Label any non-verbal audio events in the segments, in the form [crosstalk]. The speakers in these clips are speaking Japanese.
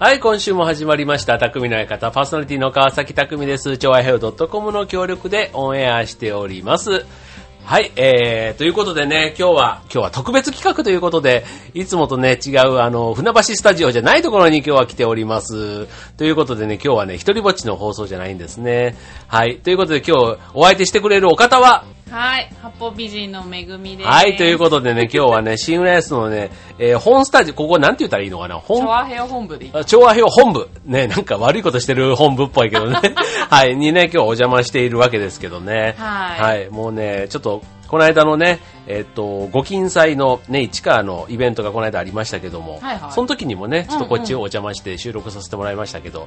はい、今週も始まりました。匠の館、パーソナリティの川崎匠です。超愛ヘオ .com の協力でオンエアしております。はい、えー、ということでね、今日は、今日は特別企画ということで、いつもとね、違う、あの、船橋スタジオじゃないところに今日は来ております。ということでね、今日はね、一人ぼっちの放送じゃないんですね。はい、ということで今日お相手してくれるお方は、はい、八方美人のめぐみです。はい、ということでね、今日はね、シングライスのね、えー本スタジオ、ここなんて言ったらいいのかな？本調和平和本部でいいあ調和表本部。ね、なんか悪いことしてる本部っぽいけどね。[laughs] はい、にね、今日お邪魔しているわけですけどね。はいはい、もうね、ちょっと、この間のね、えっ、と、ご金祭のね、市川のイベントがこの間ありましたけども、はいはいその時にもね、ちょっとこっちをお邪魔して収録させてもらいましたけど、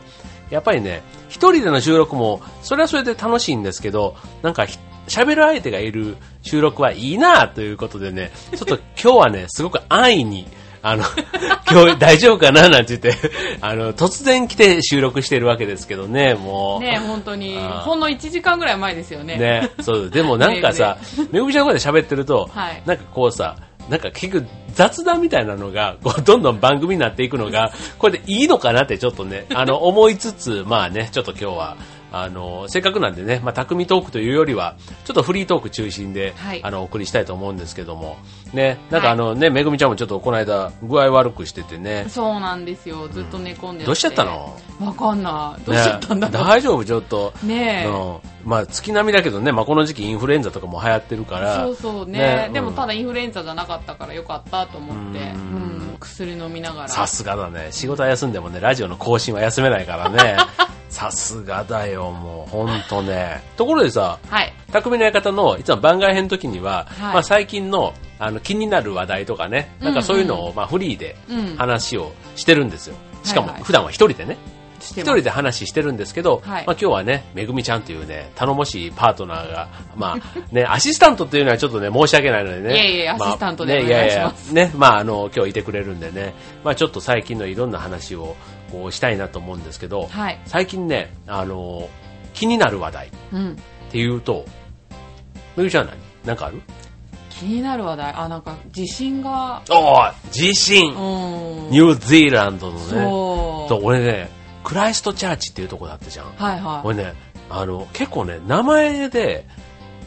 やっぱりね、一人での収録も、それはそれで楽しいんですけど、なんかひ、喋る相手がいる収録はいいなということでね、ちょっと今日はね、すごく安易に、あの、[laughs] 今日大丈夫かななんて言って、あの、突然来て収録してるわけですけどね、もう。ね本当に。ほんの1時間ぐらい前ですよね。ね、そう、でもなんかさ、[laughs] めぐみちゃんの声で喋ってると、はい。なんかこうさ、なんか結局雑談みたいなのが、こうどんどん番組になっていくのが、これでいいのかなってちょっとね、あの、思いつつ、まあね、ちょっと今日は、あの、せっかくなんでね、まあ、匠トークというよりは、ちょっとフリートーク中心で、はいあの、お送りしたいと思うんですけども、ね、なんかあのね、めぐみちゃんもちょっとこの間、具合悪くしててね、そうなんですよ。ずっと寝込んでてどうしちゃったの？わかんない。どうしちゃったんだ。ね大丈夫？ちょっと。ねえうん。まあ、月並みだけどね、まあ、この時期インフルエンザとかも流行ってるから。そうそうねねでもうんただインフルエンザじゃなかったからよかったと思って、うんうん、薬飲みながら。さすがだね。仕事は休んでもね、ラジオの更新は休めないからね。[laughs] さすがだよ、もう、ほんとね。[laughs] ところでさ、はい。匠の館のいつも番外編の時には、はいまあ最近のあの気になる話題とかね、なんかそういうのをまあフリーでうん話をしてるんですよ。しかも普段は一人でね。一人で話してるんですけど、はいまあ今日はね、めぐみちゃんというね、頼もしいパートナーが、まあね、[laughs] アシスタントっていうのはちょっとね、申し訳ないのでね。いえいえまあアシスタントでねお願いしますいやいやね、まああの、今日いてくれるんでね、まあちょっと最近のいろんな話をこうしたいなと思うんですけど、はい。最近ね、あの、気になる話題っうん。ていうと、めぐみちゃんは何？なんかある？気になる話題。あ、なんか地震が、おー地震、うん。ニュージーランドのね。そう俺ね、クライストチャーチっていうとこだったじゃん。はいはい。俺ね、あの、結構ね、名前で、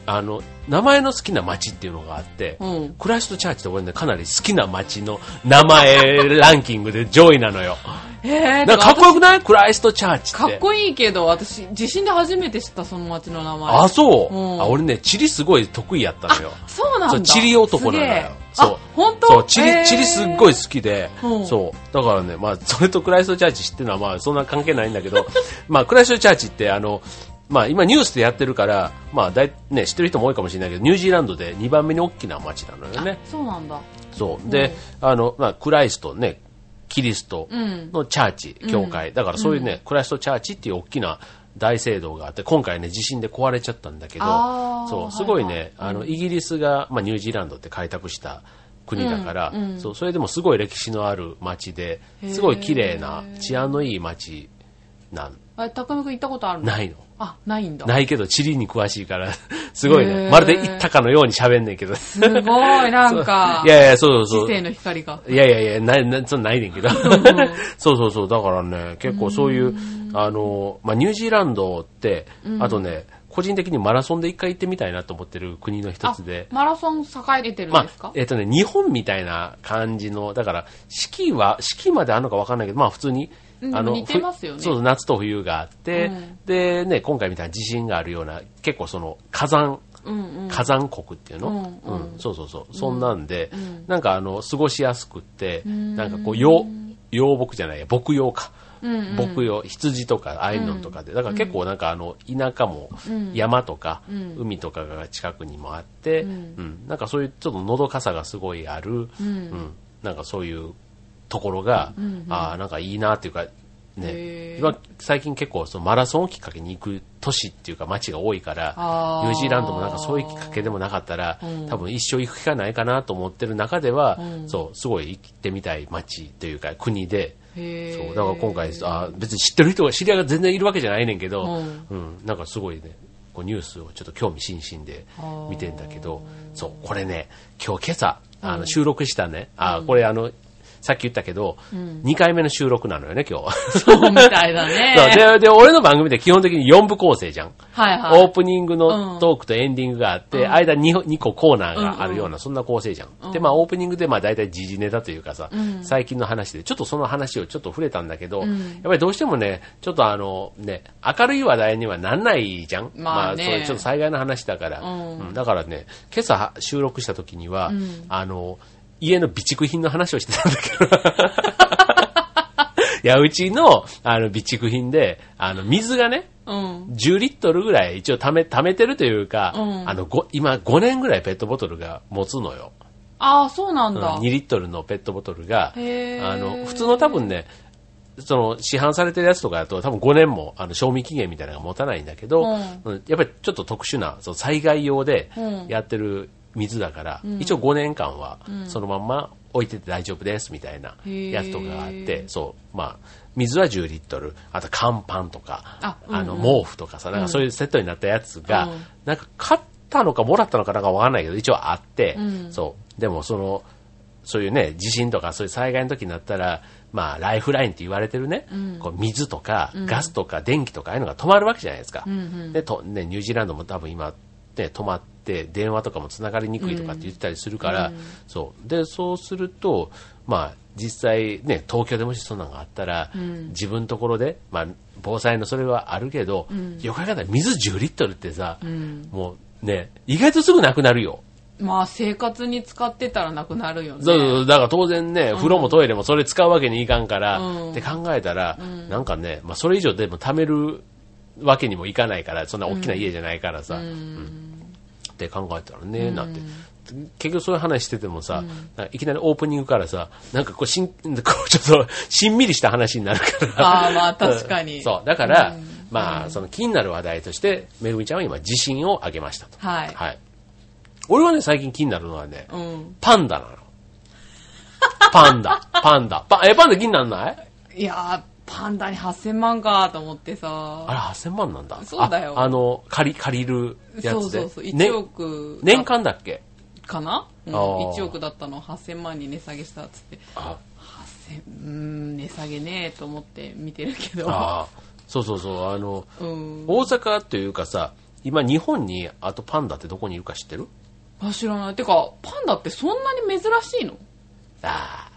あの、名前の好きな街っていうのがあって、うん。クライストチャーチって俺ね、かなり好きな街の名前ランキングで上位なのよ。えー、なんかかっこよくない？クライストチャーチって。かっこいいけど、私、地震で初めて知ったその町の名前。あ、そう、うんあ。俺ね、地理すごい得意やったのよ。そうなんだ。そう地理男なのよそうあ、本当？そう、地理、地理すっごいい。好きで、うんそう。だからね、まあ、それとクライストチャーチっていうのはまあ、そんな関係ないんだけど、[laughs] まあ、クライストチャーチってあの、まあ、今ニュースでやってるから、まあ、だい、ね、知ってる人も多いかもしれないけど、ニュージーランドで2番目に大きな街なのよね。そうなんだ。そう。で、あの、まあ、クライストね、キリストうん。のチャーチ、教会。だからそういうね、クライストチャーチっていう大きな大聖堂があって、今回ね、地震で壊れちゃったんだけどそう、すごいね、はいはいあの、イギリスが、まあ、ニュージーランドって開拓した国だから、うんうんそう、それでもすごい歴史のある街で、すごい綺麗な、治安のいい街なん、あれ、高見くん行ったことあるの？ないの。あ、ないんだ。ないけど、地理に詳しいから、[laughs] すごいへね、ーまるで行ったかのように喋んねんけど。すごい、なんか。[laughs] いやいや、そうそうそう。知性の光が。いやいやいや、ない、な、そんなないねんけど。[laughs] そうそうそう。だからね、結構そういう、あの、まあ、ニュージーランドって、あとね、個人的にマラソンで一回行ってみたいなと思ってる国の一つで。マラソン栄えてるんまですか？あ、えっ、とね、日本みたいな感じの、だから、四季は、四季まであるのかわかんないけど、まあ普通に、うん似てますよね。ふそう、夏と冬があって、うん。で、ね、今回みたいな地震があるような、結構その火山、うんうん。火山国っていうの、うんうん。そうそうそう。そんなんで、ん。なんかあの、過ごしやすくって、ん。なんかこう、養、養牧じゃないや、牧羊か。うんうん。牧羊、羊とか、ああいうのとかで、だから結構なんかあの、田舎もうん。山とか、うん。海とかが近くにもあって、ううんん、なんかそういうちょっとのどかさがすごいある、うん。うん。なんかそういうところが、うんああ、なんかいいなっていうか、ね。今最近結構そのマラソンをきっかけに行く都市っていうか街が多いから、ニュージーランドもなんかそういうきっかけでもなかったら、うん。多分一生行く機会ないかなと思ってる中では、うん。そう、すごい行ってみたい街というか国で、そう、だから今回、あ別に知ってる人が、知り合いが全然いるわけじゃないねんけど、うん。うん、なんかすごいね、こうニュースをちょっと興味津々で見てんだけど、そう、これね、今日今朝、あの収録したね、あこれあの、さっき言ったけど、うん2回目の収録なのよね、今日。そうみたいだね。[laughs] そうで、で、俺の番組で基本的に4部構成じゃん。はいはい。オープニングのトークとエンディングがあって、うん間 2, 2個コーナーがあるような、うんそんな構成じゃん。うんで、まあ、オープニングで、まあ、大体時事ネタというかさ、うん最近の話で、ちょっとその話をちょっと触れたんだけど、うんやっぱりどうしてもね、ちょっとあの、ね、明るい話題にはなんないじゃん。まあねそういうちょっと災害の話だから。だからね、今朝収録した時には、うんあの、家の備蓄品の話をしてたんだけど。[laughs] いや、うちの、あの、備蓄品で、あの、水がね、うん。10リットルぐらい一応貯め、貯めてるというか、うんあの、ご今5年ぐらいペットボトルが持つのよ。ああ、そうなんうんだ。2リットルのペットボトルが、あの、普通の多分ね、その、市販されてるやつとかだと多分5年も、あの、賞味期限みたいなのが持たないんだけど、うんうんやっぱりちょっと特殊な、その災害用でうんやってる水だから、うん。一応5年間はうん。そのまんま置いてて大丈夫ですみたいなやつとかがあって、そう、まあ、水は10リットル、あと乾パンとか、ああの、毛布とかさ、なんかそういうセットになったやつが、うん。なんか買ったのかもらったのかなんかわかんないけど、一応あって、うん。そう。でもその、そういうね、地震とかそういう災害の時になったら、まあ、ライフラインって言われてるね、うん。こう水とか、うん。ガスとか電気とか、ああいうのが止まるわけじゃないですか。うんうん。でとね、ニュージーランドも多分今、ね、止まって、電話とかもつながりにくいとかって言ってたりするから、うんそう。で、そうすると、まあ、実際ね、東京でもしそんなのがあったら、うん自分のところで、まあ、防災のそれはあるけど、んよく考えたら水10リットルってさ、うん。もうね、意外とすぐなくなるよ。まあ、生活に使ってたらなくなるよね。そうそうだから当然ね、風呂もトイレもそれ使うわけにいかんから、うんって考えたら、んなんかね、まあそれ以上でも貯めるわけにもいかないから、そんな大きな家じゃないからさ、ううんん。って考えたらね、うんなんて。結局そういう話しててもさ、なんかいきなりオープニングからさ、なんかこうしん、[laughs] こうちょっとしんみりした話になるから。ああ、まあ、確かに。[laughs] そう。だから、うんまあ、その気になる話題として、めぐみちゃんは今自信をあげましたと。はい。はい。俺はね、最近気になるのはね、うん。パンダなの。パンダ、パンダ。パえ、パンダ気になんない？いやー、パンダに8000万かと思ってさ。あれ8000万なんだ。そうだよああの、借り、借りるやつで。そうそうそう。ね1億。年間だっけ？かな、うん、あー ?1 億だったのを8000万に値下げしたっつって。あ8000、うーん、値下げねえと思って見てるけど。あー。そうそうそう。あの、うん。大阪というかさ、今日本にあとパンダってどこにいるか知ってる？あ、知らない。てか、パンダってそんなに珍しいの？ああ。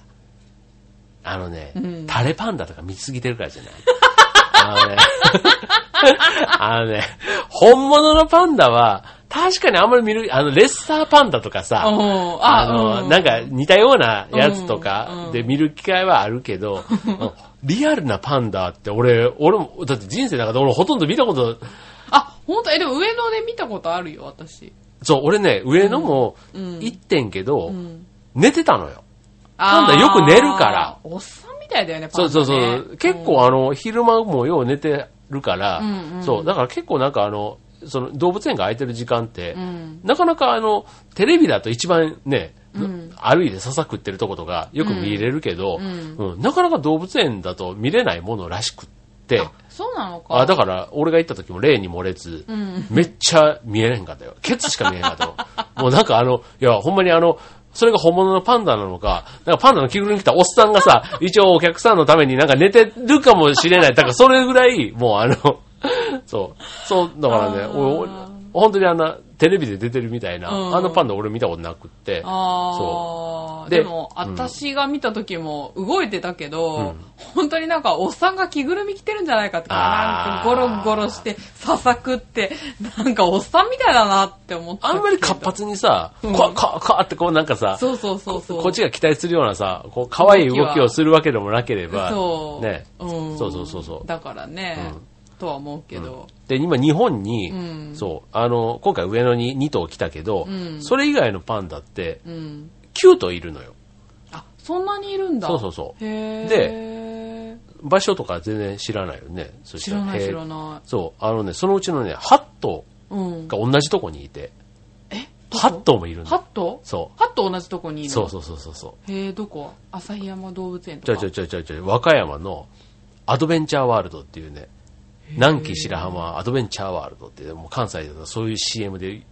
あのね、うん。タレパンダとか見すぎてるからじゃない？[laughs] あのね、[laughs] あのね、本物のパンダは、確かにあんまり見る、あの、レッサーパンダとかさ、うん。あの、うん。なんか似たようなやつとうん。かうん。で見る機会はあるけど、う [laughs] んリアルなパンダって俺、俺も、だって人生の中で俺ほとんど見たこと、あ、本当？え、でも上野で見たことあるよ、私。そう、俺ね、上野もうん。行ってんけど、うん。寝てたのよ。パンダよく寝るから。おっさんみたいだよね、パそうンダ、ね。そうそう。結構あの、昼間もよう寝てるから、うんうんそう、だから結構なんかあの、その動物園が空いてる時間って、うん。なかなかあの、テレビだと一番ね、うん歩いて笹食ってるとことかよく見れるけど、ううんんなかなか動物園だと見れないものらしくって、あ、そうなのか。あだから俺が行った時も例に漏れず、うん。めっちゃ見えへんかったよ。ケツしか見えへんかったよ。[laughs] もうなんかあの、いや、ほんまにあの、それが本物のパンダなのか、なんかパンダの着ぐるみに来たおっさんがさ、[laughs] 一応お客さんのためになんか寝てるかもしれない。だからそれぐらい、もうあの、そう、そう、だからね、俺、本当にあんな、テレビで出てるみたいな、うん。あのパンダ俺見たことなくって、ああ。ででも、うん。私が見た時も動いてたけど、うん。本当になんかおっさんが着ぐるみ着てるんじゃないかって、なんかゴロゴロして、ささくって、なんかおっさんみたいだなって思った。けど。あんまり活発にさ、うん。こわこわってこうなんかさ、そうそうそうそう。こっちが期待するようなさ、こう可愛い動きをするわけでもなければ、そう。ね、うん。そうそうそうそう。だからね、うんとは思うけど。で、今日本に、うんそう、あの、今回上野に2頭来たけど、うんそれ以外のパンダってうん。9頭いるのよ。あ、そんなにいるんだ。そうそうそうで、場所とか全然知らないよね。そし知らない知らなそう、あのね、そのうちのね、8頭い。うん。が同じとこにいて、え？どこ？8頭もいるの。ハット？そハット同じとこにいるう。そうそうそうそうそう。へえ、どこ？旭山動物園とか？ちょいちょいちょいちょいちょい、和歌山のアドベンチャーワールドっていうね、南紀白浜アドベンチャーワールドってもう関西だとそういう CM で流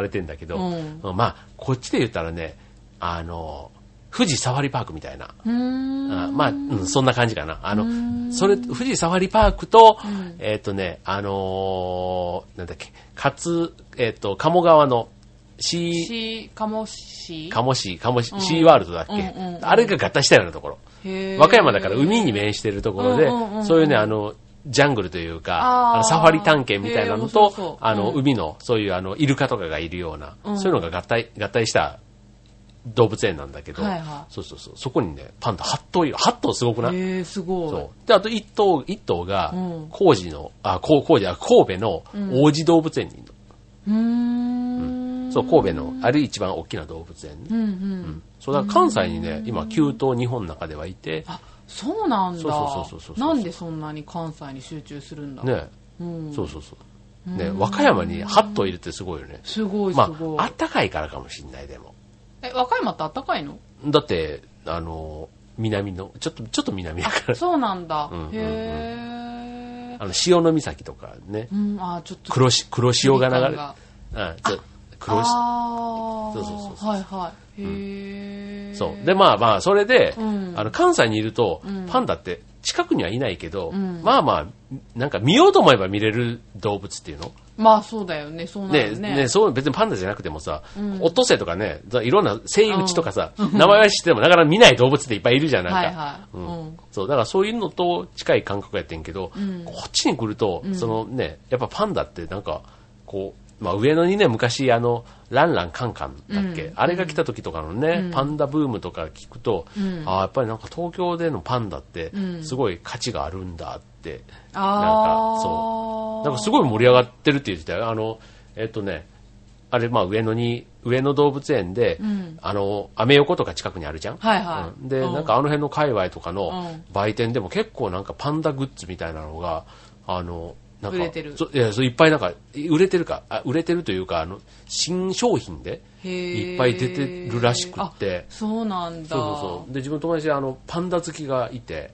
れてんだけど、うんまあ、こっちで言ったらね、あの、富士サファリパークみたいな。うーん。あまあ、うん、そんな感じかな。あの、それ、富士サファリパークと、えっ、とね、あのーなんだっけ、かつ、えっ、と、鴨川の、シー、し、かもし。鴨市、鴨市、シーワールドだっけ、うんうんうんあれが合体したようなところ。和歌山だから海に面してるところで、うんうんうんうんそういうね、あの、ジャングルというか、サファリ探検みたいなのとあの、うん海の、そういうあの、イルカとかがいるような、うんそういうのが合体、合体した動物園なんだけど、はいはそうそうそう、そこにね、パンダ8頭いる。8頭すごくない？へえ、すごい。そう。で、あと1頭、一頭がうん、高知の、あ、こう高知、あ神戸の王子動物園にいるの。うーん。そう、神戸の、あれ一番大きな動物園ね。うんうん。そう、だから関西にね、今9頭日本の中ではいて、あ、そうなんだ。そうそうそうそうそうなんでそんなに関西に集中するんだね、うん。そうそうそう。ね、和歌山に8頭いるってすごいよね。すごいすまごい。あ、あったかいからかもしんない、でも。え、和歌山ってあったかいの？だって、あの、南の、ちょっと、ちょっと南だから、そうなんだ。うんうんうんへえ。あの、潮の岬とかね、うん、あ、ちょっと。黒し、黒潮が流れ距離感が、うん、黒し、ああ。そうそうそうそうはいはい。そう。で、まあまあ、それで、うん。あの、関西にいると、ん。パンダって近くにはいないけど、ん。まあまあ、なんか見ようと思えば見れる動物っていうの？まあそうだよね、そうなねるね。ね、そう、別にパンダじゃなくてもさ、オットセイとかね、いろんなセイウチとかさ、名前は知っててもなかなか見ない動物っていっぱいいるじゃん、なんか。はいはい。ううん。ん。そう、だからそういうのと近い感覚やってんけど、ん。こっちに来ると、そのね、やっぱパンダってなんか、こう、まあ上野にね、昔あの、ランランカンカンだっけ、うん。あれが来た時とかのね、パンダブームとか聞くと、ん。ああ、やっぱりなんか東京でのパンダってん、すごい価値があるんだって、あなんかそう。なんかすごい盛り上がってるって言ってたよ。あの、えっとね、あれ、まあ上野に、上野動物園で、ん。あの、アメ横とか近くにあるじゃん？はいはい。うん。で、うん。なんかあの辺の界隈とかのうん。売店でも結構なんかパンダグッズみたいなのが、あの、売れてる。そいや、そういっぱいなんか、売れてるか、あ売れてるというか、あの、新商品で、いっぱい出てるらしくって。あそうなんだ。そうそうそう。で、自分の友達であの、パンダ好きがいて、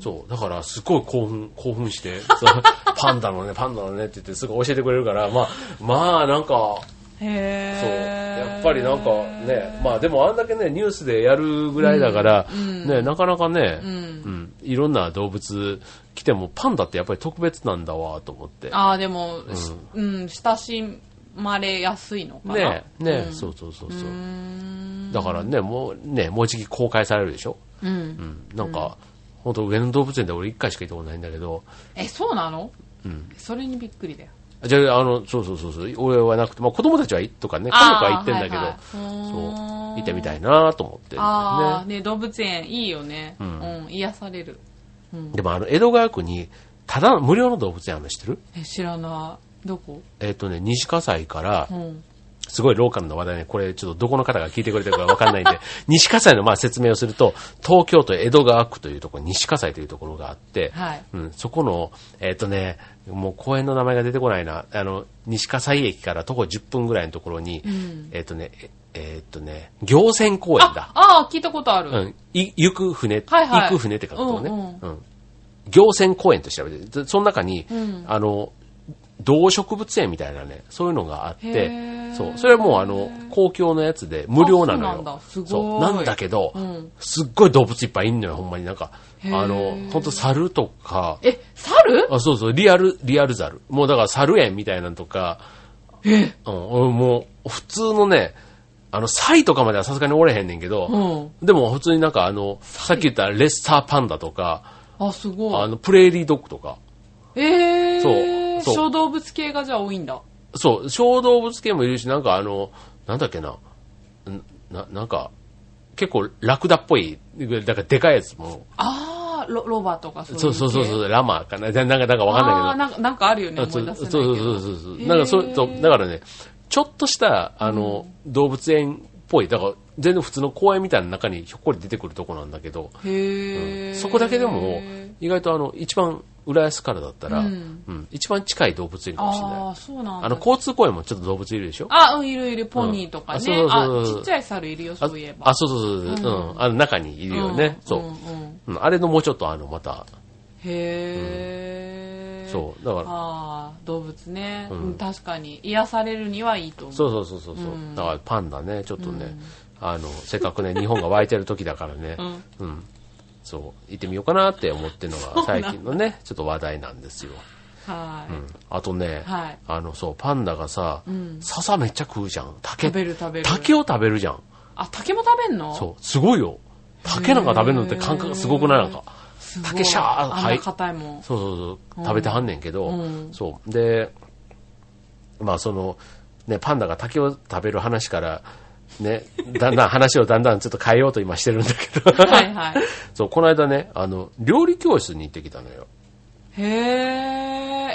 そう、だからすごい興奮、興奮して、[laughs] パンダのね、パンダのねって言ってすぐ教えてくれるから、まあ、まあなんか、へそう、ーやっぱりなんかね、まあでもあんだけね、ニュースでやるぐらいだから、ね、なかなかね、うん、いろんな動物来てもパンダってやっぱり特別なんだわと思って。ああ、でも、しうん、親しまれやすいのかな。ねね、うん。そうそうそうそう。だからね、もうね、もうじき公開されるでしょ？うん。うん、なんか、本当上野動物園で俺一回しか行ったことないんだけど、え、そうなの？うん。それにびっくりだよ。じゃあ、あの、そうそうそうそう、俺はなくて、まあ子供たちはいとかね、家族は行ってんだけど、はいはいそう、行ってみたいなと思ってるんだああ、よね。ね、動物園いいよね。ううんん、癒される。でもあの、江戸川区に、ただの無料の動物園あるの知ってる？え、知らない。どこ？えっ、とね、西葛西からう、ん。すごいローカルの話題ね、これちょっとどこの方が聞いてくれてるかわかんないんで、[laughs] 西葛西のまあ説明をすると、東京都江戸川区というところ、西葛西というところがあって、はいうん、そこの、えっ、とね、もう公園の名前が出てこないな、あの、西葛西駅から徒歩10分ぐらいのところに、ん。えっ、とね、ええっ、とね、行船公園だ。ああ、聞いたことある。うん、い行く船、はいはい。行く船って書くとね、うんうん。行船公園と調べて、でその中に、ん。あの、動植物園みたいなね、そういうのがあっへてー、そう、それはもうあの、公共のやつで無料なのよ。あそうなんだ。すごい。そうなんだけど、うん。すっごい動物いっぱいいんのよ、ほんまに。なんか。あの、ほんと猿とか、え、猿？あ、そうそう、リアル、リアル猿。もうだから猿園みたいなのとか、え？うん、俺もう、普通のね、あの、サイとかまではさすがにおれへんねんけど、うん。でも普通になんかあの、さっき言ったレッサーパンダとか、あ、すごい。あの、プレーリードッグとか、えー、そう小動物系がじゃあ多いんだ。そう、小動物系もいるし、なんかあの、なんだっけな、んな、なんか、結構ラクダっぽい、だからでかいやつも、あー、ロロバとかそういうそうそうそうそう。う、ラマかな、なんか、なんかわかんないけど、なんか、なんかあるよね、思い出せないけど。そうそうそうそう。なんかそう、そうだからね、ちょっとした、あの、動物園っぽい、だから、全然普通の公園みたいな中にひょっこり出てくるとこなんだけど、へー。そこだけでも、意外とあの、一番浦安からだったら、ううんん、一番近い動物園かもしれない。あー、そうなんだ。あの、交通公園もちょっと動物いるでしょ？あ、うん、いるいる、ポニーとかね。うんあそうそうそう。あ、そうちっちゃい猿いるよ、あそういえば。あ、そうそうそう、うん、あの中にいるよね。そう、んうん。うんあれのもうちょっとあの、また、へー。そう、だから、ああ、動物ね、うん。うん確かに。癒されるにはいいと思う。そうそうそうそうそう、うん。だからパンダね、ちょっとね、あの、せっかくね、日本が湧いてる時だからね、[laughs] うん。うん。そう、行ってみようかなって思ってるのが最近のね、ちょっと話題なんですよ。はい。うん。あとね、はいあの、そう、パンダがさ、ん笹めっちゃ食うじゃん。竹。食べる食べる。竹を食べるじゃん。あ、竹も食べんの？そう、すごいよ。竹なんか食べるのって感覚すごくない？なんか。竹シャーはない硬いもん。そうそうそう、食べてはんねんけど、うんそう。で、まあその、ね、パンダが竹を食べる話から、ね、だんだん話をだんだんちょっと変えようと今してるんだけど、はいはい。[laughs] そう、この間ね、あの、料理教室に行ってきたのよ。へー。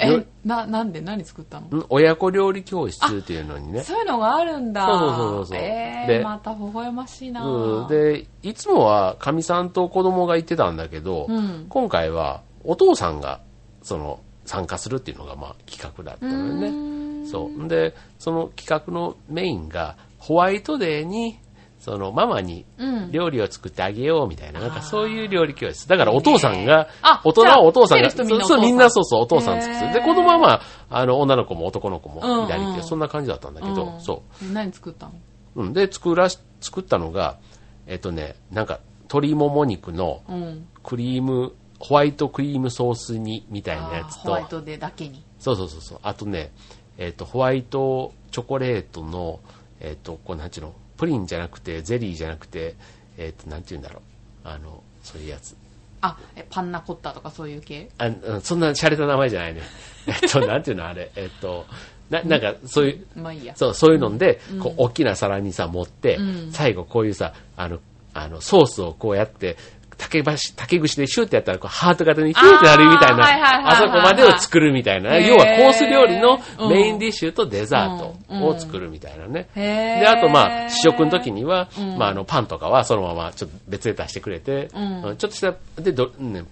え、な、なんで何作ったの？ん親子料理教室っていうのにね。そういうのがあるんだ。そうそうそうそうえでー、また微笑ましいなうん、で、いつもはかみさんと子供が行ってたんだけど、うん今回はお父さんが、その、参加するっていうのが、まあ、企画だったのよね。そう。で、その企画のメインが、ホワイトデーに、その、ママにうん。料理を作ってあげようみたいな、なんあーかそういう料理教室。だからお父さんがあ、大人はお父さんが、そうそう、お父さんみんなそうそう、お父さん作ってる。で、子供はまあ、あの、女の子も男の子もうんうん左手、そんな感じだったんだけど、うんそう。え何作ったの？うん、で、作らし、作ったのが、えっとね、なんか、鶏もも肉のうん。クリーム、ホワイトクリームソース煮みたいなやつとホワイ、トデーだけに。そうそうそうそう、あとね、えっと、ホワイトチョコレートの、えっと、こうなんちゅうの、プリンじゃなくて、ゼリーじゃなくて、えっと、なんて言うんだろう、あの、そういうやつ。あ、え、パンナコッタとかそういう系？あうんそんな洒落た名前じゃないね。[laughs] えっと、なんていうのあれ、えっと、な、なんか、そういう、まあいいや。そう、そういうので、こう、大きな皿にさ、持って、うん最後こういうさ、あの、あの、ソースをこうやって、竹箸、竹串でシューってやったら、こう、ハート型にヒューってなるみたいな、あそこまでを作るみたいな、要はコース料理のメインディッシュとデザーうんトを作るみたいなね。で、あとまあ、試食の時には、うん。まあ、あの、パンとかはそのままちょっと別で出してくれて、ちょっとした、で、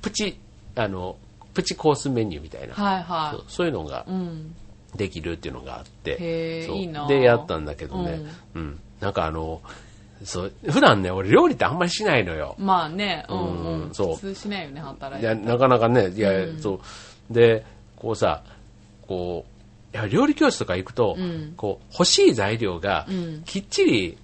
プチ、あの、プチコースメニューみたいな、はいはそうそういうのが。できるっていうのがあって、で、やったんだけどね、うん、なんかあの、そう、普段ね、俺料理ってあんまりしないのよ。まあね、うんううんん。そう普通しないよね、働いや、いて。なかなかね、いや、うんそう。で、こうさ、こう、いや、料理教室とか行くと、うんこう、欲しい材料がうん、きっちり、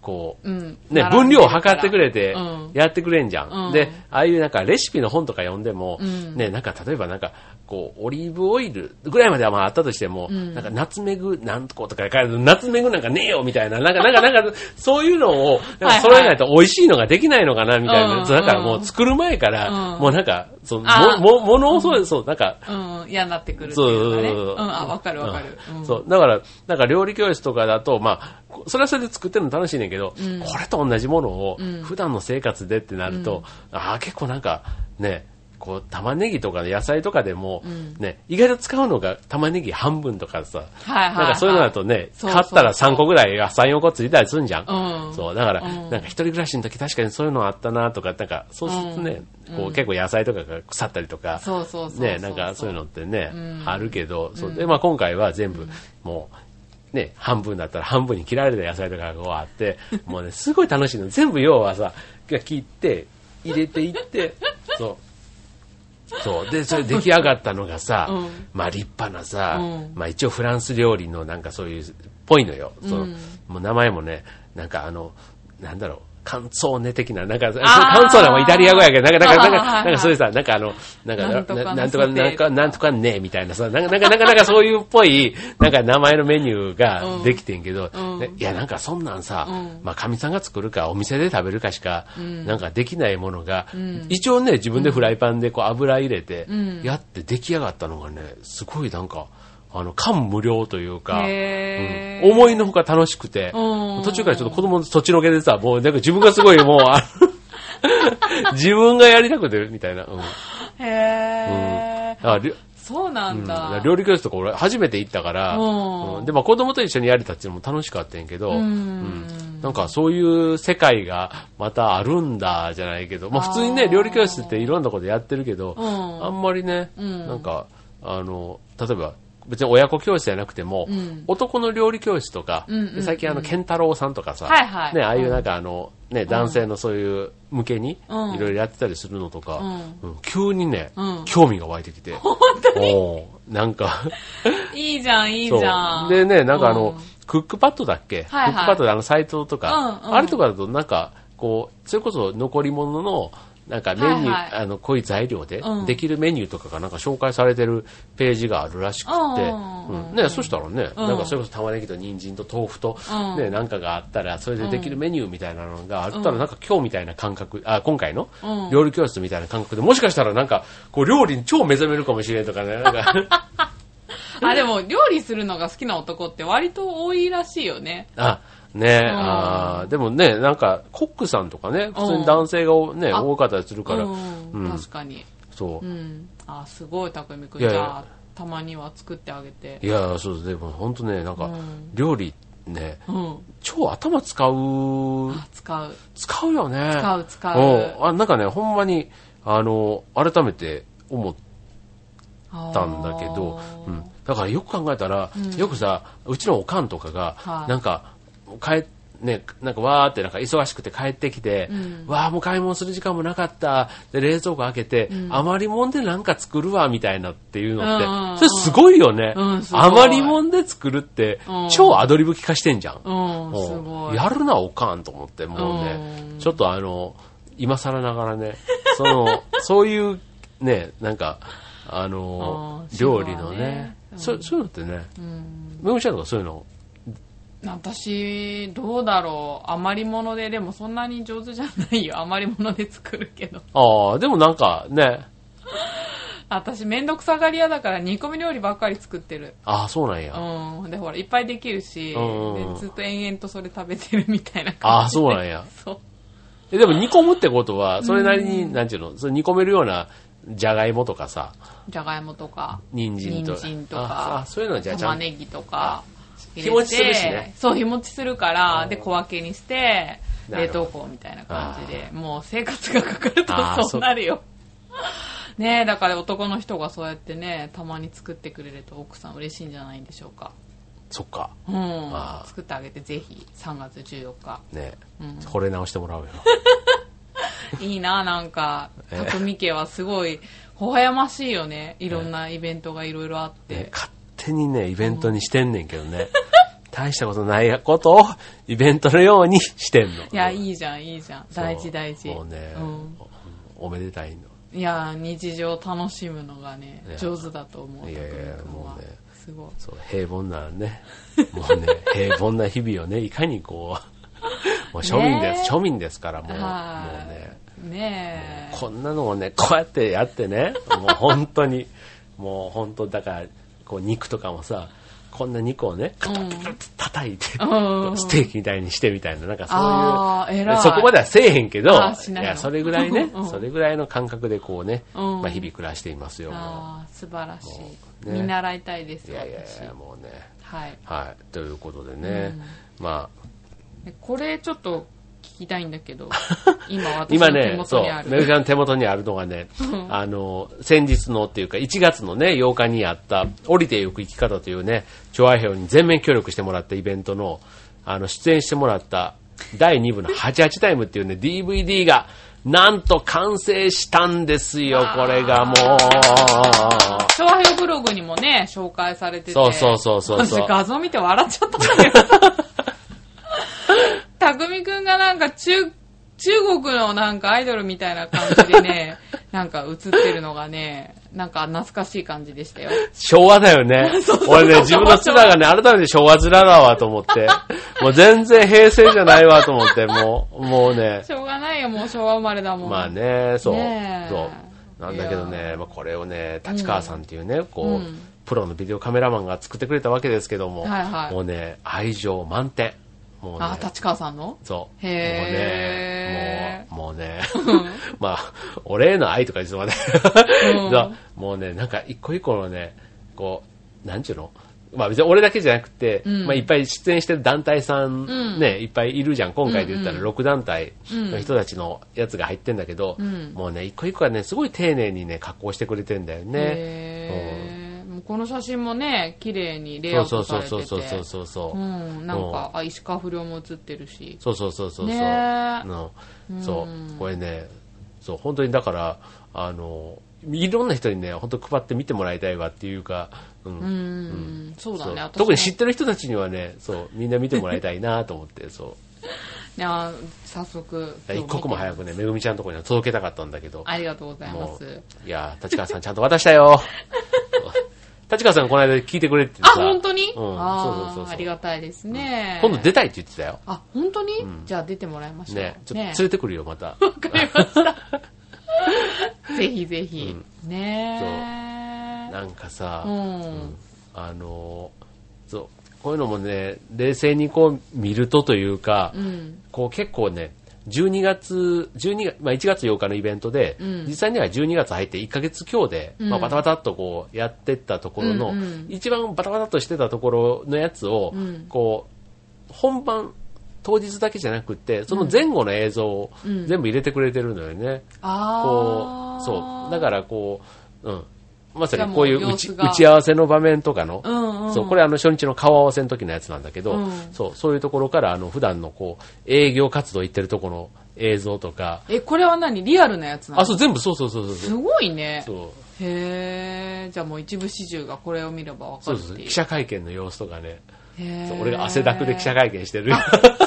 こう、うん。ね、分量を測ってくれてうん、やってくれんじゃん。うんで、ああいうなんかレシピの本とか読んでも、うんね、なんか例えばなんか、こう、オリーブオイルぐらいまではまああったとしても、うんなんかナツメグなんとことか書いてナツメグなんかねえよみたいな、なんか、なんか、なんか、[laughs] そういうのを、なんか揃えないと美味しいのができないのかなみたいな。うんだからもう作る前から、うんもうなんか、そう、あも、も、ものをそう、そう、なんか、うん、嫌になってくるってそういうかね。そうそううん、あ、わかるわかる。うんそう。だから、なんか料理教室とかだと、まあ、それはそれで作ってるの楽しいねんけど、うん。これと同じものをうん。普段の生活でってなると、ああ、結構なんか、ね、こう、玉ねぎとか野菜とかでも、うん。ね、意外と使うのが玉ねぎ半分とかさ、はいはいはい。なんかそういうのだとね、買ったら3個ぐらいが3、4個ついたりするんじゃん。うん。そう、だから、うん。なんか一人暮らしの時確かにそういうのあったなとか、なんか、そうするとね、こう結構野菜とかが腐ったりとか。ね、なんかそういうのってね、うん。あるけど、そう。で、まあ今回は全部、もう、ね、半分だったら半分に切られた野菜とかがこうあって、もうね、すごい楽しいの。全部要はさ、切って、入れていって、そう。そう。で、それ出来上がったのがさ、うんまあ立派なさ、うんまあ一応フランス料理のなんかそういう、っぽいのよ。そのうんもう名前もね、なんかあの、なんだろう、カンツォーネ的な、なんか、ー。カンツォーネはイタリア語やけど、なんか、なんか、なんか、なんかそういうさ、なんかあの、なんか、なんとかのなんとか、なんとかね、みたいなさ、なんか、なんか、なんか、なんかそういうっぽい、なんか名前のメニューができてんけど、いや、なんかそんなんさうん、まあ、かみさんが作るか、お店で食べるかしか、ん。なんかできないものがん、一応ね、自分でフライパンでこう油入れてうん、やって出来上がったのがね、すごいなんか、あの、感無量というか、うん。思いのほか楽しくて、うん。途中からちょっと子供そっちのけでさ、もうなんか自分がすごいもう、あの [laughs] 自分がやりたくて、みたいな。うん。へー。ありそうなんうん。だ。料理教室とか俺初めて行ったから、うん。うん。で、まあ子供と一緒にやれたっていうのも楽しかったんやけど、うん。うん。なんかそういう世界がまたあるんだじゃないけど、まあ普通にね、料理教室っていろんなとこでやってるけど、うん。あんまりね、うん。なんか、あの、例えば、別に親子教室じゃなくても、うん。男の料理教室とか、うんうん最近あの、ケンタロウさんとかさ、はいはい。ね、ああいうなんかあの、ね、男性のそういう向けに、いうん。ろいろやってたりするのとか、急にね、うん。興味が湧いてきて。本当に？なんか、[laughs] いいじゃん、いいじゃん。でね、なんかあの、うん。クックパッドだっけ、はいはい。クックパッドであのサイトとか、うんうん。あれとかだとなんか、こう、それこそ残り物の、なんかメニュー、はいはい。あの、こういう材料でうん。できるメニューとかがなんか紹介されてるページがあるらしくて、うん。うん。ね、そしたらね、うん。なんかそれこそ玉ねぎと人参と豆腐と、うん。ね、なんかがあったら、それでできるメニューみたいなのがあったら、うんなんか今日みたいな感覚、あ、今回のうん。料理教室みたいな感覚で、もしかしたらなんか、こう料理に超目覚めるかもしれんとかね、なんか、[laughs] あ、でも料理するのが好きな男って割と多いらしいよね。あ、ねんあーでもね、なんか、コックさんとかね、普通に男性がね、あ多かったりするから、確かに。そうう。ん。あ、すごい、たくん。じゃあ、たまには作ってあげて。いや、そうでも本当ね、なんかうん、料理ね、うん。超頭使う、あ、使う。使うよね。使う、使う。あなんかね、ほんまに、あの、改めて思っあたんだけど、ーうん、だからよく考えたら、うんよくさ、うちのおかんとかが、はいなんか、帰っね、なんかわーってなんか忙しくて帰ってきて、うん。わーもう買い物する時間もなかった。で、冷蔵庫開けて、うん。余りもんでなんか作るわ、みたいなっていうのって、それすごいよね。うん余りもんで作るって、うん。超アドリブ効かしてんじゃん。うん。やるな、おかんと思って、もうね、うん。ちょっとあの、今更ながらね、その、[laughs] そういうね、なんか、あの料理のね。ねそそういうのってね、うん。めぐみちゃんとかそういうの、私、どうだろう。余り物で、でもそんなに上手じゃないよ。[laughs] 余り物で作るけど。ああ、でもなんかね、[laughs] 私、めんどくさがり屋だから煮込み料理ばっかり作ってる。ああ、そうなんや。うん。で、ほら、いっぱいできるし、うんでずっと延々とそれ食べてるみたいな感じで。ああ、そうなんや。[laughs] そう。えでも煮込むってことは、それなりに、なんていうの、それ煮込めるような、じゃがいもとかさ、じゃがいもとか、人参とか。人参とあかあ、そういうのじゃあちゃんと。玉ねぎとか入れて日持ちするしね。そう日持ちするからうん。で小分けにして冷凍庫みたいな感じでもう生活がかかるとそうなるよ。[laughs] ねえだから男の人がそうやってねたまに作ってくれると奥さん嬉しいんじゃないんでしょうか。そっか。うん。作ってあげてぜひ3月14日。ね、うん。惚れ直してもらうよ。[laughs] いいななんか。ええ。匠家はすごい微笑ましいよね。いろんなイベントがいろいろあって、ね、勝手にね、イベントにしてんねんけどね。大したことないことをイベントのようにしてんの。いやいいじゃんいいじゃん。大事大事。もうね、うん。おめでたいの。いやー日常を楽しむのがね上手だと思ういやいやもうね。すごい。そう、平凡なね、もうね、[laughs] 平凡な日々をね、いかにこう、[laughs] もう庶民です、ね庶民ですから、もう、もうはね、いねえこんなのをね、こうやってやってね、もう本当に、もう本当だから、こう肉とかもさ、こんな肉をね、カタッカタッ叩いて、うん。ステーキみたいにしてみたいな、なんかそういう、そこまではせえへんけど、いの。や、それぐらいねうん、それぐらいの感覚でこうね、うん。まあ日々暮らしていますよ、もああ素晴らしい、うね。見習いたいですう。いやいやい私。や、もうね、はい。はい、ということでね、まあ、でこれちょっと聞きたいんだけど [laughs] 今私今の手元にあ、る。めぐちゃんの手元にあるのがね、あの、先日のっていうか、1月のね、8日にあった、降りてゆく生き方というね、調和表に全面協力してもらったイベントの、あの、出演してもらった、第2部の88タイムっていうね、DVD が、なんと完成したんですよ、これがもう。昭和表ブログにもね紹介されててそうそうそうそうそう。私画像見て笑っちゃったんだけど [laughs] たくみくんがなんか中中国のなんかアイドルみたいな感じでね、[laughs] なんか映ってるのがね、なんか懐かしい感じでしたよ。昭和だよね。[laughs] 俺ね、自分の面がね、改めて昭和面だわと思って。[laughs] もう全然平成じゃないわと思って、もう、もうね。しょうがないよ、もう昭和生まれだもん。まあね、そう。そう。なんだけどいね、やまあ、これをね、立川さんっていうね、こう、うんプロのビデオカメラマンが作ってくれたわけですけども、はいはいもうね、愛情満点。もうね、あ、立川さんの？そう。へー。もうね、もう、もうね、[laughs] まあ、俺への愛とか言ってうん。[laughs] もうね、なんか一個一個のね、こう、なんちゅうの？まあ別に俺だけじゃなくて、うん。まあいっぱい出演してる団体さん、うん。ね、いっぱいいるじゃん。今回で言ったらうんうん。6団体の人たちのやつが入ってんだけど、うん。もうね、一個一個はね、すごい丁寧にね、加工してくれてんだよね。この写真もね、綺麗にレイアそうウトされてて。そうそうそうそうそうそう。うん、なんか、あ、石川不良も写ってるし。そうそうそうそうそう。ねえのうんそう。これね、そう、本当にだから、あの、いろんな人にね、本当配って見てもらいたいわっていうか、うんうーん、そうだね。特に知ってる人たちにはね、そう、みんな見てもらいたいなと思って、そう。[laughs] いや早速。一刻も早くね、めぐみちゃんのところには届けたかったんだけど、ありがとうございまもす。う、いや、立川さんちゃんと渡したよ。[laughs] 立川さんこの間聞いてくれってあ、さ。本当に？うん、あそうそうそうそう。ーありがたいですね。今度出たいって言ってたよ。あ、本当に？うんじゃあ出てもらいましょう。ね、ちょっと連ねれてくるよ、また。わかりました。[laughs] ぜひぜひ。ねなんかさ、え。うん。あのーそう、こういうのもね、冷静にこう見るとというか、うん。こう結構ね、12月、12月、まあ1月8日のイベントで、うん実際には12月入って1ヶ月強で、うんまあバタバタっとこうやってったところの、うんうん一番バタバタっとしてたところのやつを、うんこう、本番、当日だけじゃなくって、その前後の映像をうん全部入れてくれてるのよね。あこあ。う、そう。だからこう、うん。まさにこういう打ち打ち合わせの場面とかの、うんうん。そう、これあの初日の顔合わせの時のやつなんだけど、うんそう、そういうところからあの普段のこう、営業活動行ってるところの映像とか、え、これは何？リアルなやつなの？あ、そう、全部そうそうそうそうす。ごいね。そうへえ。じゃあもう一部始終がこれを見ればわかそうそう。記者会見の様子とかね、へーそう俺が汗だくで記者会見してる。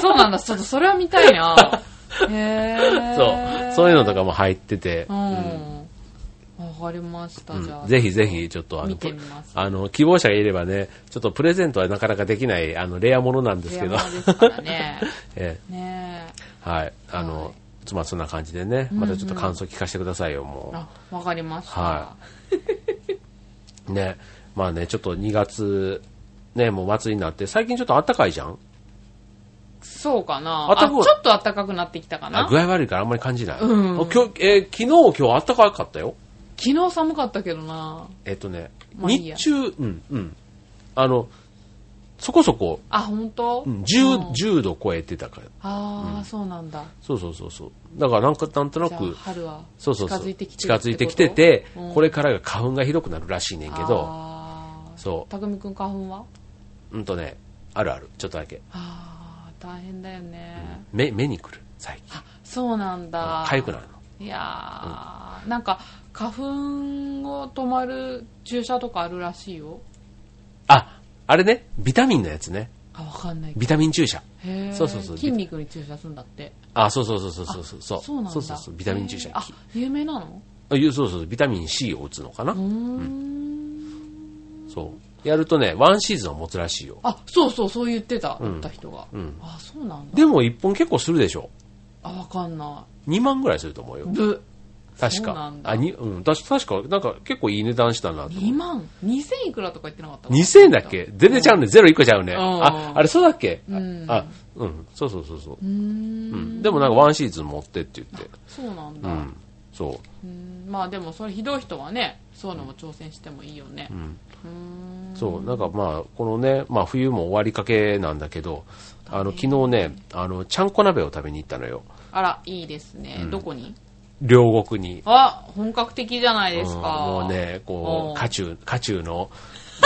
そうなんだ。ちょっとそれは見たいな。[laughs] へえ。そう、そういうのとかも入ってて、うん。わかりました。じゃあ。ぜひぜひ、ちょっとあの、あの、希望者がいればね、ちょっとプレゼントはなかなかできない、あの、レアものなんですけど、ね。[laughs] えねえ。えはい。あの、はいまあそんな感じでね、またちょっと感想聞かせてくださいよ、もう。あ、わかりました。はね、まあね、ちょっと2月、ね、もう末になって、最近ちょっと暖かいじゃん？そうかな。あ、ちょっと暖かくなってきたかな。あ具合悪いからあんまり感じない。うん今日、えー昨日、今日暖かかったよ。昨日寒かったけどな。えっとね、まあいいや日中、うん、うん。あの、そこそこ、あ、本当？うん、うん 10, 10度超えてたから。ああ、そうなんだ。そうそうそうそう。だからなんか、なんとなじゃあく、春はそうそうそう。近づいてきて近づいてきてて、うんこれからが花粉がひどくなるらしいねんけど、あーそうたく花粉は？うんとね、あるある、ちょっとだけ。ああ、大変だよね。目、目に来る、最近。あ、そうなんだ。痒くなるの。いやー、なんか、花粉を止まる注射とかあるらしいよ。あ、あれね、ビタミンのやつね。あ、わかんない。ビタミン注射。そうそうそう筋肉に注射するんだって。あ、そうそうそうそうそうそう。そうそうなんだ。そうそうそうビタミン注射。あ、有名なの？あいうそうそう、ビタミン C を打つのかな、うーん。そう。やるとね、ワンシーズンは持つらしいよ。あ、そうそう、そう言ってた、うん打った人が。うんあ、そうなんだ。でも1本結構するでしょ。あ、わかんな2万ぐらいすると思うよい。。ぶ。確かあ、に、うん、確確か、なんか結構いい値段したなと思う2万 ?2000 いくらとか言ってなかった？2000円だっけ？全然ちゃうね。ゼロ1個ちゃうね。んあ、あれそうだっけ？うんあ、うん。そうそうそうそう。うーんうん。でもなんかワンシーズン持ってって言って。そうなんだ。うん。そう。うんまあでもそれひどい人はね、そういうのも挑戦してもいいよねう。ん。うーんそう、なんかまあ、このね、まあ冬も終わりかけなんだけど、あの、昨日ね、あの、ちゃんこ鍋を食べに行ったのよ。あら、いいですね。どこに？両国に。あ、本格的じゃないですうんか。もうね、こうんう、家中、家中の、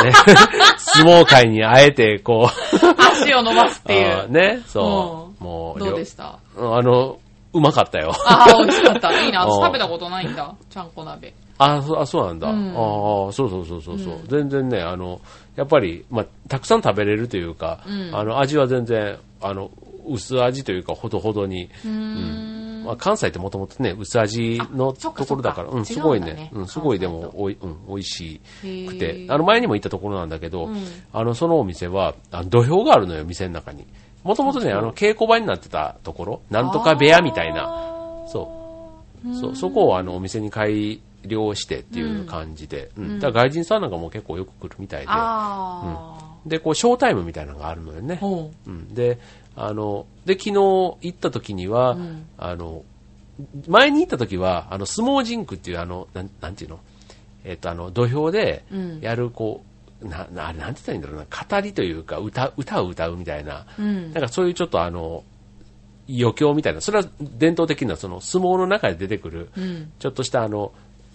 ね、[laughs] 相撲界にあえて、こう、足を伸ばすっていう。あーね、そう、うんもう、どうでした？両あの、うまかったよ。ああ、美味しかった。[laughs] いいな。うん私食べたことないんだ。ちゃんこ鍋。あそうあ、そうなんだ。うんああ、そうそうそうそうそう、うん全然ね、あの、やっぱり、まあ、たくさん食べれるというか、うんあの、味は全然、あの、薄味というか、ほどほどに、うーん。まあ、関西ってもともとね、薄味のところだから、うん、すごいね。ね、うん、すごいでもおい、うん、美味しくて、あの、前にも行ったところなんだけど、うん。あの、そのお店は、あの土俵があるのよ、店の中に。もともとね、あの、稽古場になってたところ、なんとか部屋みたいな、なそう。そう、そこをあの、お店に改良してっていう感じで、うん。ん。だから外人さんなんかも結構よく来るみたいで、あで、こう、ショータイムみたいなのがあるのよね。うん。で、あの、で、昨日行った時には、うん。あの、前に行った時は、あの、相撲ジンクっていう、あの、なん、なんていうの？えっ、と、あの、土俵でうん。やる、こう、な、な、あれなんて言ったらいいんだろうな、語りというか、歌、歌を歌うみたいな、う。うん。なんかそういうちょっとあの、余興みたいな、それは伝統的なその相撲の中で出てくる、うん。ちょっとしたあの、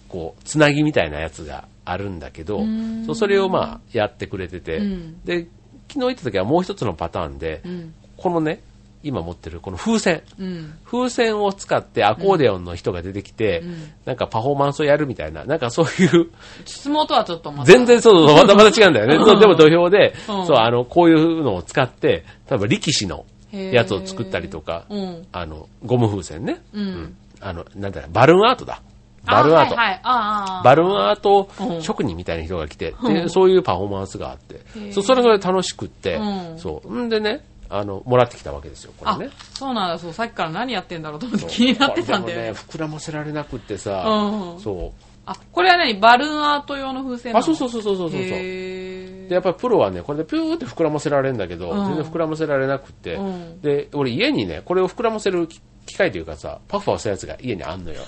こう、つなぎみたいなやつがあるんだけどん、そうそれをまあやってくれてて、うん。で、昨日行った時はもう一つのパターンで、うん。このね、今持ってるこの風船。うん。風船を使ってアコーディオンの人が出てきて、うんなんかパフォーマンスをやるみたいな、なんかそういう、相撲とはちょっとまた。全然そうそう、またまた違うんだよね。そうでも土俵で、うんそう、あの、こういうのを使って、例えば力士のやつを作ったりとか、うん。あの、ゴム風船ね。うん。あの、なんだろうバルーンアートだ。バルーンアート。あはいはい。バルーンアートうん職人みたいな人が来て、で、うんそういうパフォーマンスがあって、うそれが楽しくって、うんそう。んでね、あの、もらってきたわけですよ、これあね。、そうなんだ。そう、さっきから何やってんだろうと思って気になってたんだよね。膨らませられなくってさ、うんそあ、これは何？バルーンアート用の風船う。なの？あ、そうそうそうそうそうそう。へで、やっぱりプロはね、これでピューって膨らませられるんだけど、うん全然膨らませられなくって、うんで、俺家にね、これを膨らませる機機械というかさ、パフパフしたやつが家にあんのよ。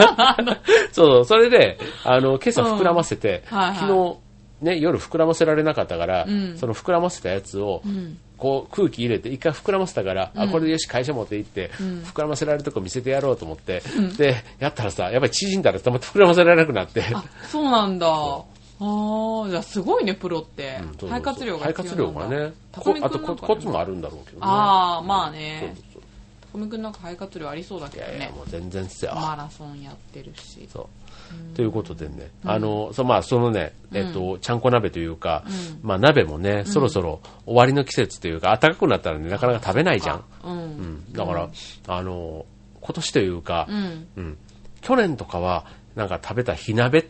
[laughs] そうそう、それで、あの、今朝膨らませて、うんはいはい昨日、ね、夜膨らませられなかったから、うんその膨らませたやつを、んこう空気入れて一回膨らませたから、あ、これでよし会社持って行って、ん膨らませられるとこ見せてやろうと思って、で、やったらさ、やっぱり縮んだらまた膨らませられなくなって、あ、そうなんだ。ああ、じゃあすごいね、プロってうんそうそうそう。肺活量が肺活量がね、こあとコ君なんかねコツもあるんだろうけどね。ああ、まあね。そうそう高見くんなんか肺活量ありそうだけどね。いやいやもう全然っすよ。マラソンやってるし。そう。ということでね、あの、そまあ、そのね、えっと、ちゃんこ鍋というか、まあ、鍋もね、そろそろ終わりの季節というか、暖かくなったらね、なかなか食べないじゃん。う。うんん。だから、あの、今年というかう、ん。うん。去年とかは、なんか食べた火鍋っ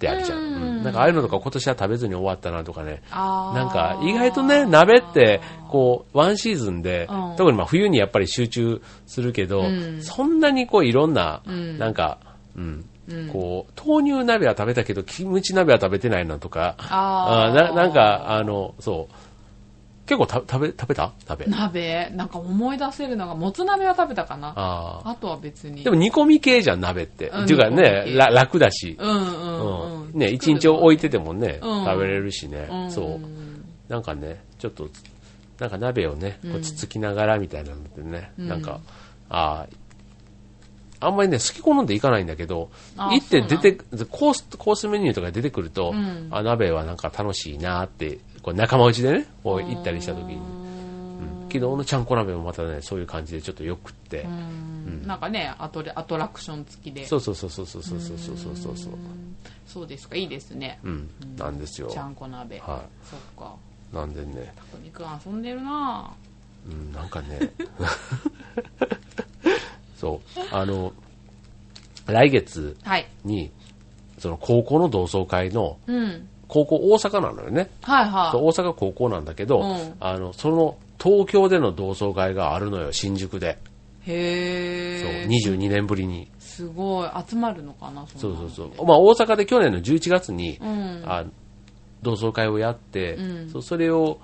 てあるじゃん。ううんん。なんかああいうのとか今年は食べずに終わったなとかね。なんか意外とね、鍋って、こう、ワンシーズンで、うん特にまあ冬にやっぱり集中するけど、うんそんなにこういろんな、んなんか、うん、うんこう、豆乳鍋は食べたけど、キムチ鍋は食べてないなとか、あーななんか、あの、そう、結構た食べ、食べた？食べ。鍋なんか思い出せるのが、もつ鍋は食べたかな。ああ。あとは別に。でも煮込み系じゃん、鍋って。うんっていうかね、系ら楽だし。うんうんううんん。ね、一日置いててもね、うん食べれるしね、うんそう。なんかね、ちょっと、なんか鍋をね、こうつつきながらみたいなのってね、うんなんか、ああ、あんまりね、好き好んでいかないんだけど、あ行って出て、コース、コースメニューとか出てくると、うん。あ、鍋はなんか楽しいなって、こう仲間内でね、こう行ったりした時に、うん。昨日のちゃんこ鍋もまたね、そういう感じでちょっとよくって、うん。なんかねアトレアトラクション付きで。そうそうそうそうそうそうそうそうそうそう。そう、そうですかいいですね。うん、なんですよ。ちゃんこ鍋。はそっか。い。なんでね、たくみくん遊んでるなうん、なんかね、[laughs] そう、あの、来月はい。に、その高校の同窓会の、うん。高校大阪なのよね。はいはそう大阪高校なんだけど、うん。あの、その東京での同窓会があるのよ、新宿で。いへそう、え22年ぶりに。すごい。集まるのかなそそうそうそう。まあ大阪で去年の11月に、うん。あ同窓会をやって、うん。そうそれを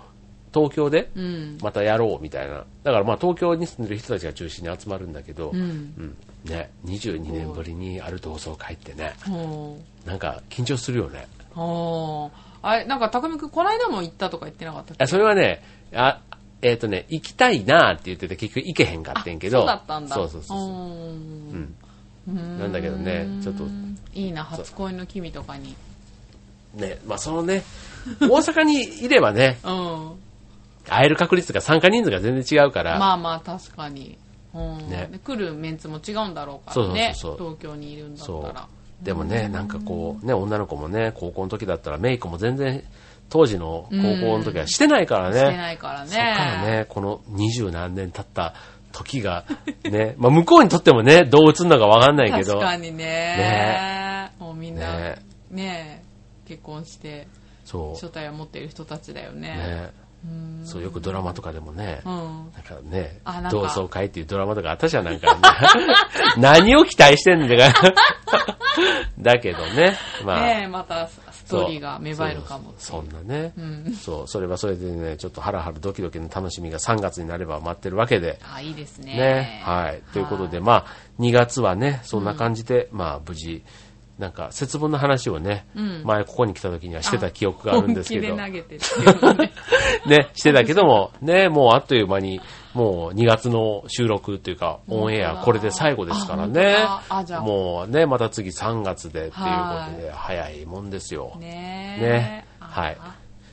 東京でうん。またやろうみたいな。だからまあ東京に住んでる人たちが中心に集まるんだけど、うん。うん、ね、22年ぶりにある同窓会ってね、ほなんか緊張するよね。あれなんかたくみくんこの間も行ったとか言ってなかったっけ？あそれはね、あえっ、とね、行きたいなって言ってて結局行けへんかってんけど、そうだったんだ。そうそうそうう。ん。なんだけどね、ちょっと、いいな初恋の君とかに。ね、まあそのね、大阪にいればね、うん会える確率が参加人数が全然違うから、まあまあ確かに、うん。ね。で来るメンツも違うんだろうからね。そうそうそう。東京にいるんだったら。でもね、なんかこう、ね、女の子もね、高校の時だったらメイクも全然、当時の高校の時はしてないからね。してないからね。そっからね、この二十何年経った時が、[laughs] ね、まあ向こうにとってもね、どう映るのかわかんないけど。確かにね。もうみんなね。ね結婚してそう。初対は持ってる人たちだよね。ね。うん。そう、よくドラマとかでもね、うん。なんかね同窓会っていうドラマとかあったじゃん、なんか。[laughs] 何を期待してんだか。[laughs] だけどね、まあ。ねえまたストーリーが芽生えるかも。そんなね、ん。そう、それはそれでね、ちょっとハラハラドキドキの楽しみが3月になれば待ってるわけで、あいいですね。ね、はい。ということで、まあ、2月はね、そんな感じで、まあ、無事、なんか、節分の話をね、うん。前ここに来た時にはしてた記憶があるんですけど、本気で投げてる。ね [laughs] ね、してたけども、ね、もうあっという間に、もう2月の収録というか、オンエア、これで最後ですからあね本当だ。あじゃあ。もうね、また次3月でっていうことはで、早いもんですよ。ね。ね。はい。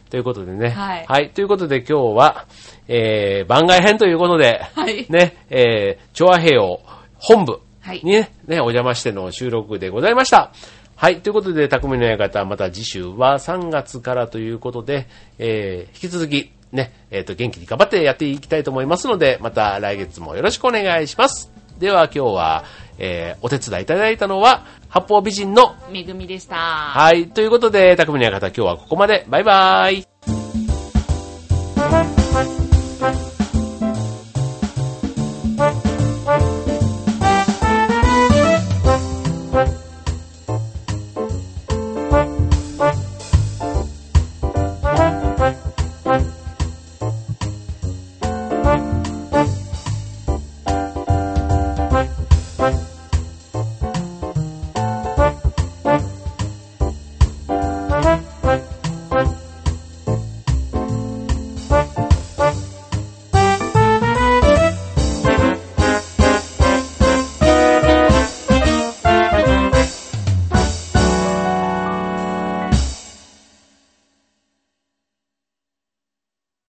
ということでね。はい。ということで今日は、えー、番外編ということで、はい。ね、えー、調和平洋本部はいにね、ね、お邪魔しての収録でございました。はい。ということで、匠の館、また次週は3月からということで、えー、引き続き、ね、えっ、と、元気に頑張ってやっていきたいと思いますので、また来月もよろしくお願いします。では今日は、えー、お手伝いいただいたのは、八方美人の、めぐみでした。はい。ということで、匠の館、今日はここまで。バイバーイ。